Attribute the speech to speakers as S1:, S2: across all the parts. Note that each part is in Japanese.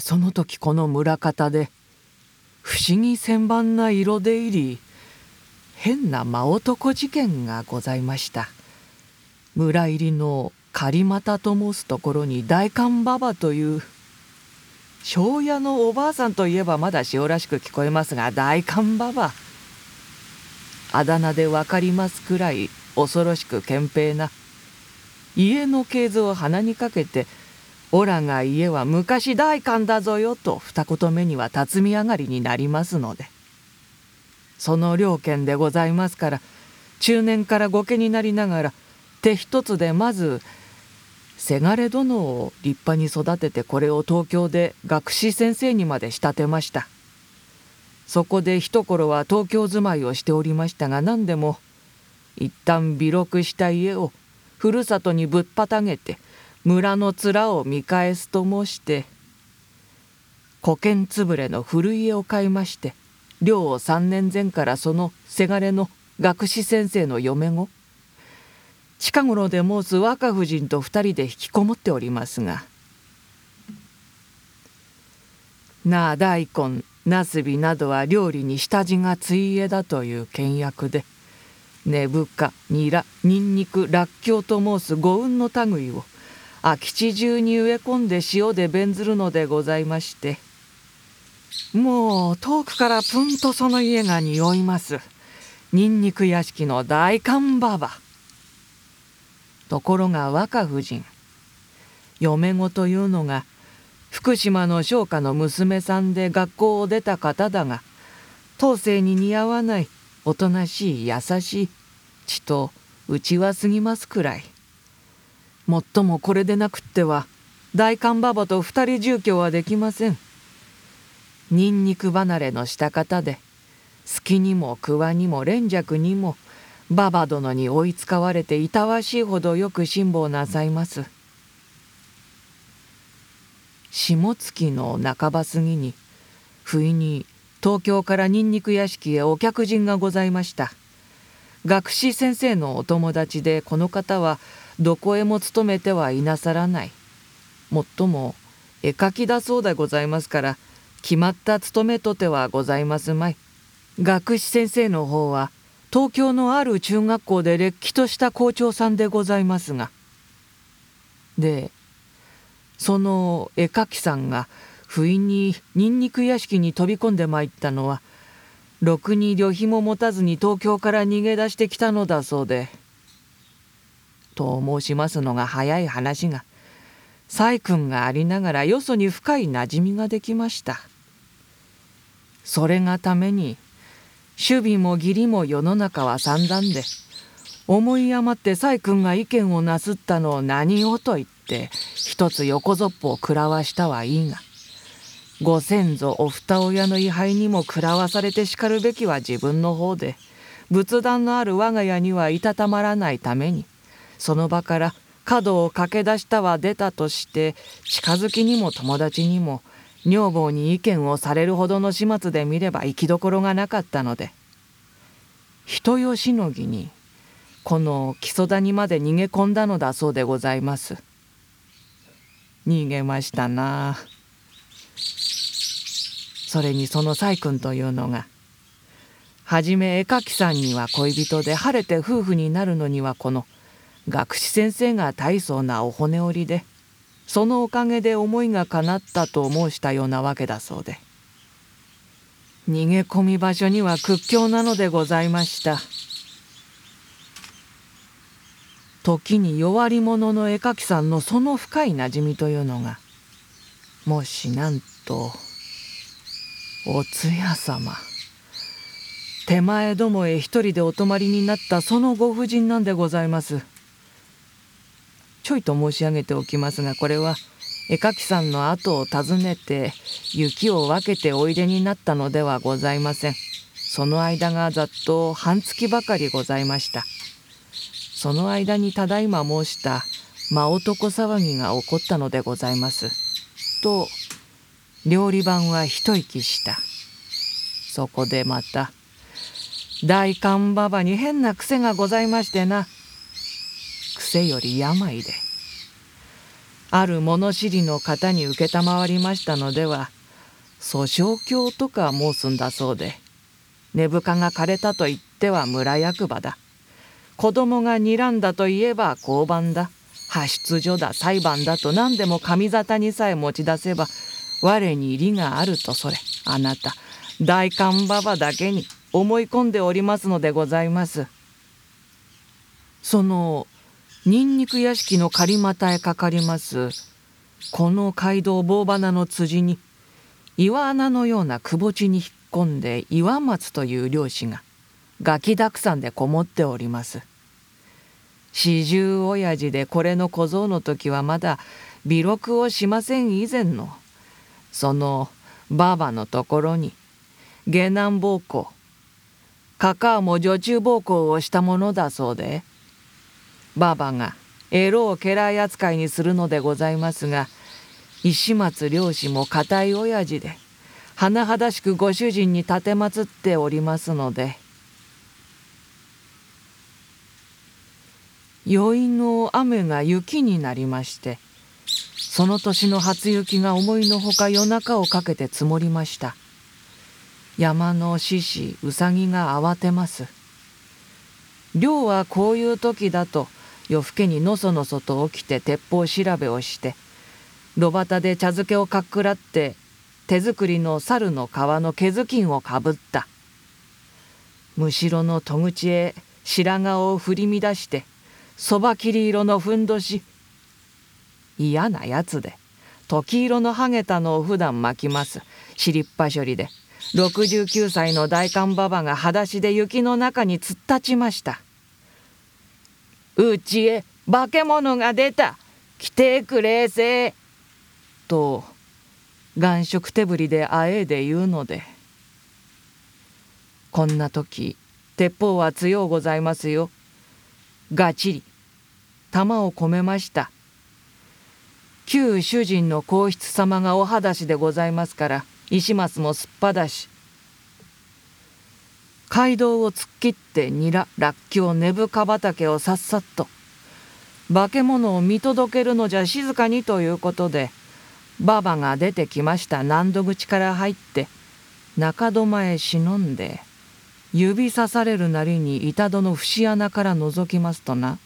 S1: その時この村方で不思議千番な色で入り変な真男事件がございました。村入りの狩俣と申すところに大寒馬場という庄屋のおばあさんといえばまだ塩らしく聞こえますが大寒馬場。あだ名で分かりますくらい恐ろしく賢平な。家の系図を鼻にかけて「オラが家は昔大寒だぞよ」と二言目には辰巳上がりになりますので。その両県でございますから中年から御家になりながら手一つでまずせがれ殿を立派に育ててこれを東京で学士先生にまで仕立てました。そこで一頃は東京住まいをしておりましたが何でも一旦微録した家をふるさとにぶっぱたげて村の面を見返すと申して古剣つぶれの古家を買いまして寮を3年前からそのせがれの学士先生の嫁子近頃で申す若夫人と二人で引きこもっておりますがなあ大根なすびなどは料理に下地がついえだという倹約で根深ニラニンニクらっきょうと申す五運の類を空き地中に植え込んで塩で弁ずるのでございまして。もう遠くからプンとその家が匂います。ニンニク屋敷の大寒馬場。ところが若夫人。嫁子というのが福島の商家の娘さんで学校を出た方だが当世に似合わないおとなしい優しい血と内は過ぎますくらい。もっともこれでなくっては大寒馬場と二人住居はできません。ニンニク離れのした方で好きにも桑にも連雀にも馬場殿に追いつかわれていたわしいほどよく辛抱なさいます。下月の半ば過ぎに不意に東京からニンニク屋敷へお客人がございました。学士先生のお友達でこの方はどこへも勤めてはいなさらない。もっとも絵描きだそうでございますから決まった勤めとてはございますまい。学士先生の方は東京のある中学校でれっきとした校長さんでございますが。でその絵描きさんが不意にニンニク屋敷に飛び込んでまいったのはろくに旅費も持たずに東京から逃げ出してきたのだそうで。と申しますのが早い話が細君がありながらよそに深いなじみができました。それがために守備も義理も世の中は散々で思い余って細君が意見をなすったのを何をと言って一つ横ぞっぽを食らわしたはいいがご先祖お二親の位牌にも食らわされてしかるべきは自分の方で仏壇のある我が家にはいたたまらないためにその場から角を駆け出したは出たとして近づきにも友達にも女房に意見をされるほどの始末で見れば行きどころがなかったので人よしのぎにこの木曽谷まで逃げ込んだのだそうでございます。逃げましたな。それにその細君というのがはじめ絵描きさんには恋人で晴れて夫婦になるのにはこの学士先生が大層なお骨折りでそのおかげで思いが叶ったと申したようなわけだそうで逃げ込み場所には屈強なのでございました時に弱り者の絵描きさんのその深いなじみというのがもしなんとお通夜様手前どもへ一人でお泊まりになったそのご婦人なんでございます。ちょいと申し上げておきますがこれは絵描きさんの後を訪ねて雪を分けておいでになったのではございません。その間がざっと半月ばかりございました。その間にただいま申した真男騒ぎが起こったのでございます。と料理番は一息した。そこでまた大寒馬場に変な癖がございましてな。癖より病で。ある物知りの方に承りましたのでは訴訟教とか申すんだそうで根深が枯れたと言っては村役場だ。子供が睨んだといえば交番だ。派出所だ裁判だと何でも上沙汰にさえ持ち出せば我に利があるとそれ。あなた大官馬場だけに思い込んでおりますのでございます。そのニンニク屋敷の狩股へかかりますこの街道棒花の辻に岩穴のようなくぼ地に引っ込んで岩松という漁師がガキだくさんでこもっております。四十親父でこれの小僧の時はまだ微録をしません以前のそのばばのところに下男暴行カカアも女中暴行をしたものだそうでばばがエロを家来扱いにするのでございますが石松漁師も固い親父で甚だしくご主人に奉っておりますので宵の雨が雪になりましてその年の初雪が思いのほか夜中をかけて積もりました。山の獅子うさぎが慌てます。漁はこういう時だと夜更けにのそのそと起きて鉄砲調べをして炉端で茶漬けをかっくらって手作りの猿の皮の毛ずきんをかぶった。むしろの戸口へ白髪を振り乱してそば切り色のふんどし嫌なやつで時色のハゲたのを普段巻きます。尻っぱ処理で69歳の大官馬場が裸足で雪の中に突っ立ちました。うちへ化け物が出た。来てくれせと眼色手振りであえいで言うので。こんな時鉄砲は強うございますよ。がちり玉を込めました。旧主人の皇室様がお裸足でございますから石松もすっぱだし。街道を突っ切ってニラらっきょう根深畑をさっさっと化け物を見届けるのじゃ静かにということでばばが出てきました。難度口から入って中戸前忍んで指さされるなりに板戸の節穴から覗きますとな。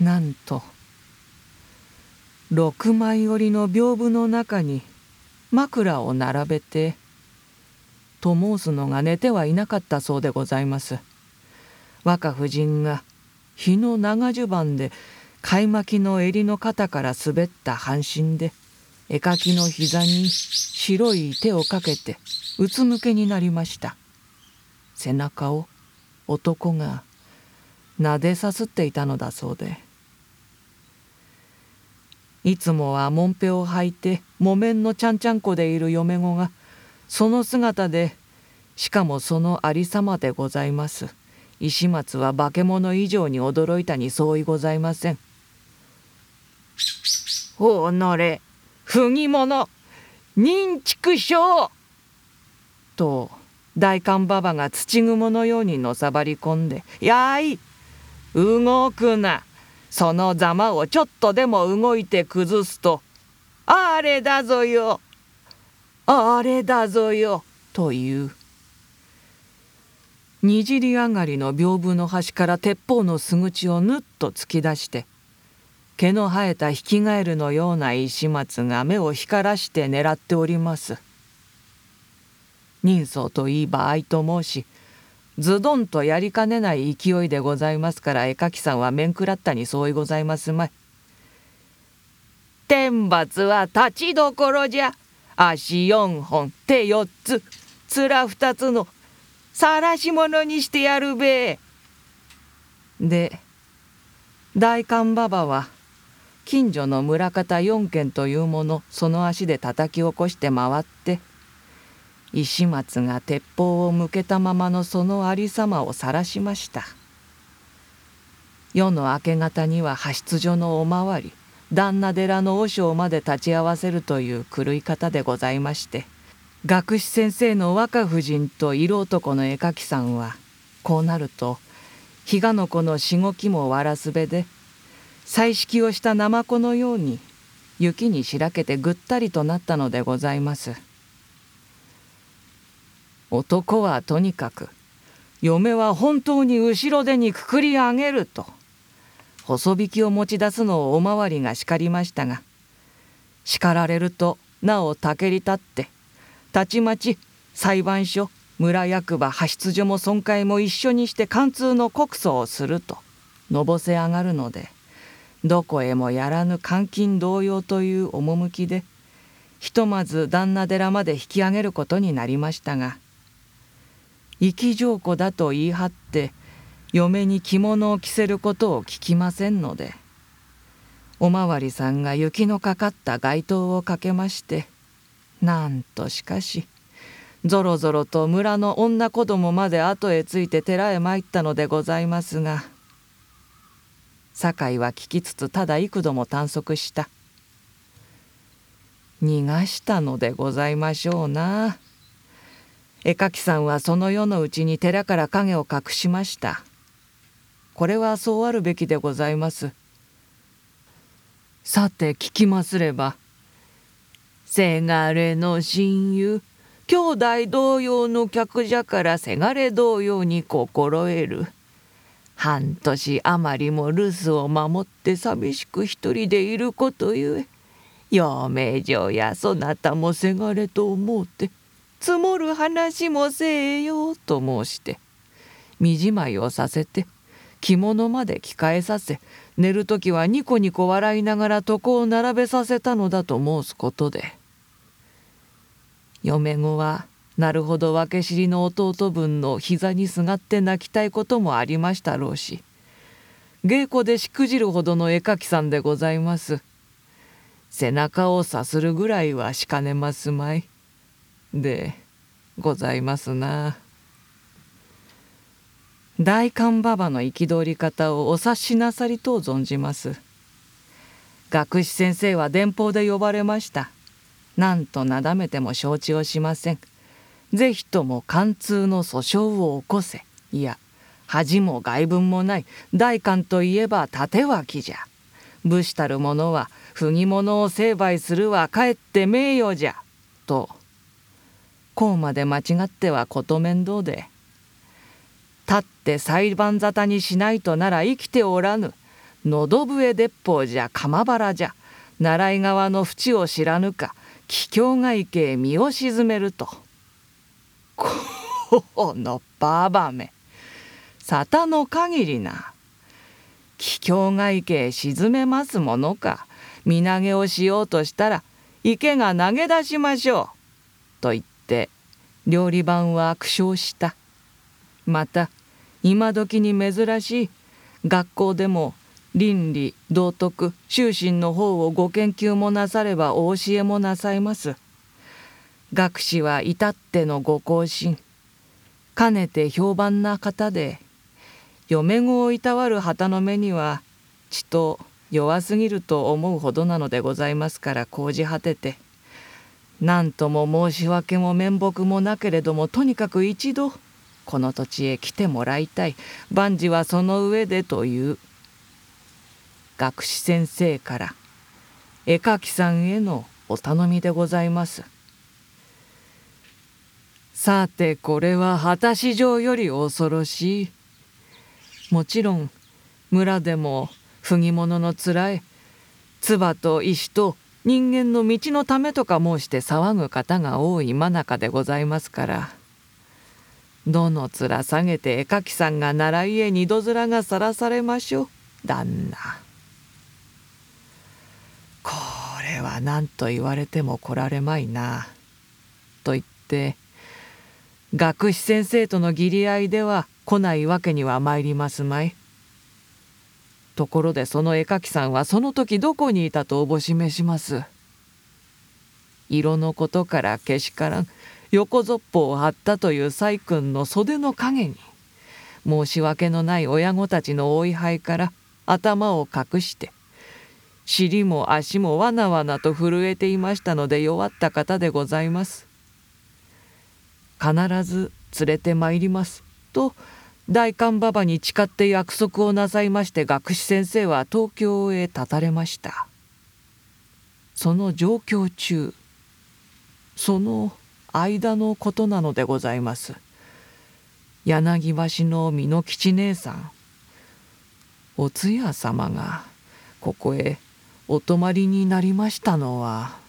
S1: なんと六枚折りの屏風の中に枕を並べてと申すのが寝てはいなかったそうでございます。若夫人が日の長襦袢で貝巻きの襟の肩から滑った半身で絵描きの膝に白い手をかけてうつむけになりました背中を男が撫でさすっていたのだそうでいつもはもんぺを履いて木綿のちゃんちゃんこでいる嫁子がその姿でしかもそのありさまでございます。石松は化け物以上に驚いたに相違ございません。おのれ。不義者。認畜生と大官馬場が土雲のようにのさばり込んで「やい動くな。そのざまをちょっとでも動いて崩すとあれだぞよ。あれだぞよというにじり上がりの屏風の端から鉄砲のすぐちをぬっと突き出して毛の生えたヒキガエルのような石松が目を光らして狙っております。人相といい場合と申しズドンとやりかねない勢いでございますから絵描きさんは面食らったに相違ございますまい。天罰は立ちどころじゃ。足四本手四つ。面二つの晒し者にしてやるべで大官馬場は近所の村方四軒というものその足で叩き起こして回って石松が鉄砲を向けたままのそのありさまを晒しました。夜の明け方には派出所のおまわり。旦那寺の和尚まで立ち会わせるという狂い方でございまして学士先生の若夫人と色男の絵描きさんはこうなると比嘉の子のしごきもわらすべで彩色をしたナマコのように雪にしらけてぐったりとなったのでございます。男はとにかく嫁は本当に後ろ手にくくり上げると細引きを持ち出すのをおまわりが叱りましたが叱られるとなおたけり立ってたちまち裁判所村役場派出所も損壊も一緒にして貫通の告訴をするとのぼせ上がるのでどこへもやらぬ監禁同様という趣でひとまず旦那寺まで引き上げることになりましたが生き上子だと言い張って嫁に着物を着せることを聞きませんのでおまわりさんが雪のかかった街灯をかけましてなんとしかしぞろぞろと村の女子供まで後へついて寺へ参ったのでございますが酒井は聞きつつただ幾度も探索した。逃がしたのでございましょうな。絵描きさんはその夜のうちに寺から影を隠しました。これはそうあるべきでございます。さて聞きますればせがれの親友兄弟同様の客じゃからせがれ同様に心得る。半年余りも留守を守って寂しく一人でいることゆえ陽明城やそなたもせがれと思うて積もる話もせえよと申して身じまいをさせて着物まで着替えさせ寝る時はニコニコ笑いながら床を並べさせたのだと申すことで嫁子はなるほど分け知りの弟分の膝にすがって泣きたいこともありましたろうし稽古でしくじるほどの絵描きさんでございます背中をさするぐらいはしかねますまいでございますな。大官馬場の憤り方をお察しなさりと存じます。学士先生は電報で呼ばれました。なんとなだめても承知をしません。是非とも貫通の訴訟を起こせ。いや恥も外聞もない。大官といえば立脇じゃ。武士たる者は不義者を成敗するはかえって名誉じゃ。とこうまで間違ってはこと面倒で。立って裁判沙汰にしないとなら生きておらぬ。喉笛鉄砲じゃ鎌原じゃ。習い川の淵を知らぬか。桔梗外家へ身を沈めると。このババめ。沙汰の限りな。桔梗外家へ沈めますものか。身投げをしようとしたら池が投げ出しましょう」と言って料理番は苦笑した。また今時に珍しい学校でも倫理道徳修身の方をご研究もなさればお教えもなさいます。学士は至ってのご行進。かねて評判な方で嫁子をいたわる旗の目にはちと弱すぎると思うほどなのでございますから講じ果てて何とも申し訳も面目もなけれどもとにかく一度この土地へ来てもらいたい。万事はその上でという学士先生から絵描きさんへのお頼みでございます。さてこれは果たし状より恐ろしい。もちろん村でも不義者のつらえ唾と石と人間の道のためとか申して騒ぐ方が多い真中でございますから。どの面下げて絵描きさんが習いへ二度面がさらされましょう。旦那。これは何と言われても来られまいな。と言って学士先生との義理合いでは来ないわけには参りますまい。ところでその絵描きさんはその時どこにいたとおぼしめします。色のことからけしからん。横ぞっぽを張ったという細君の袖の陰に申し訳のない親御たちのお位牌から頭を隠して尻も足もわなわなと震えていましたので弱った方でございます。必ず連れてまいりますと大官馬場に誓って約束をなさいまして学士先生は東京へ立たれました。その状況中その間のことなのでございます。柳橋の美濃吉姉さんお通夜様がここへお泊まりになりましたのは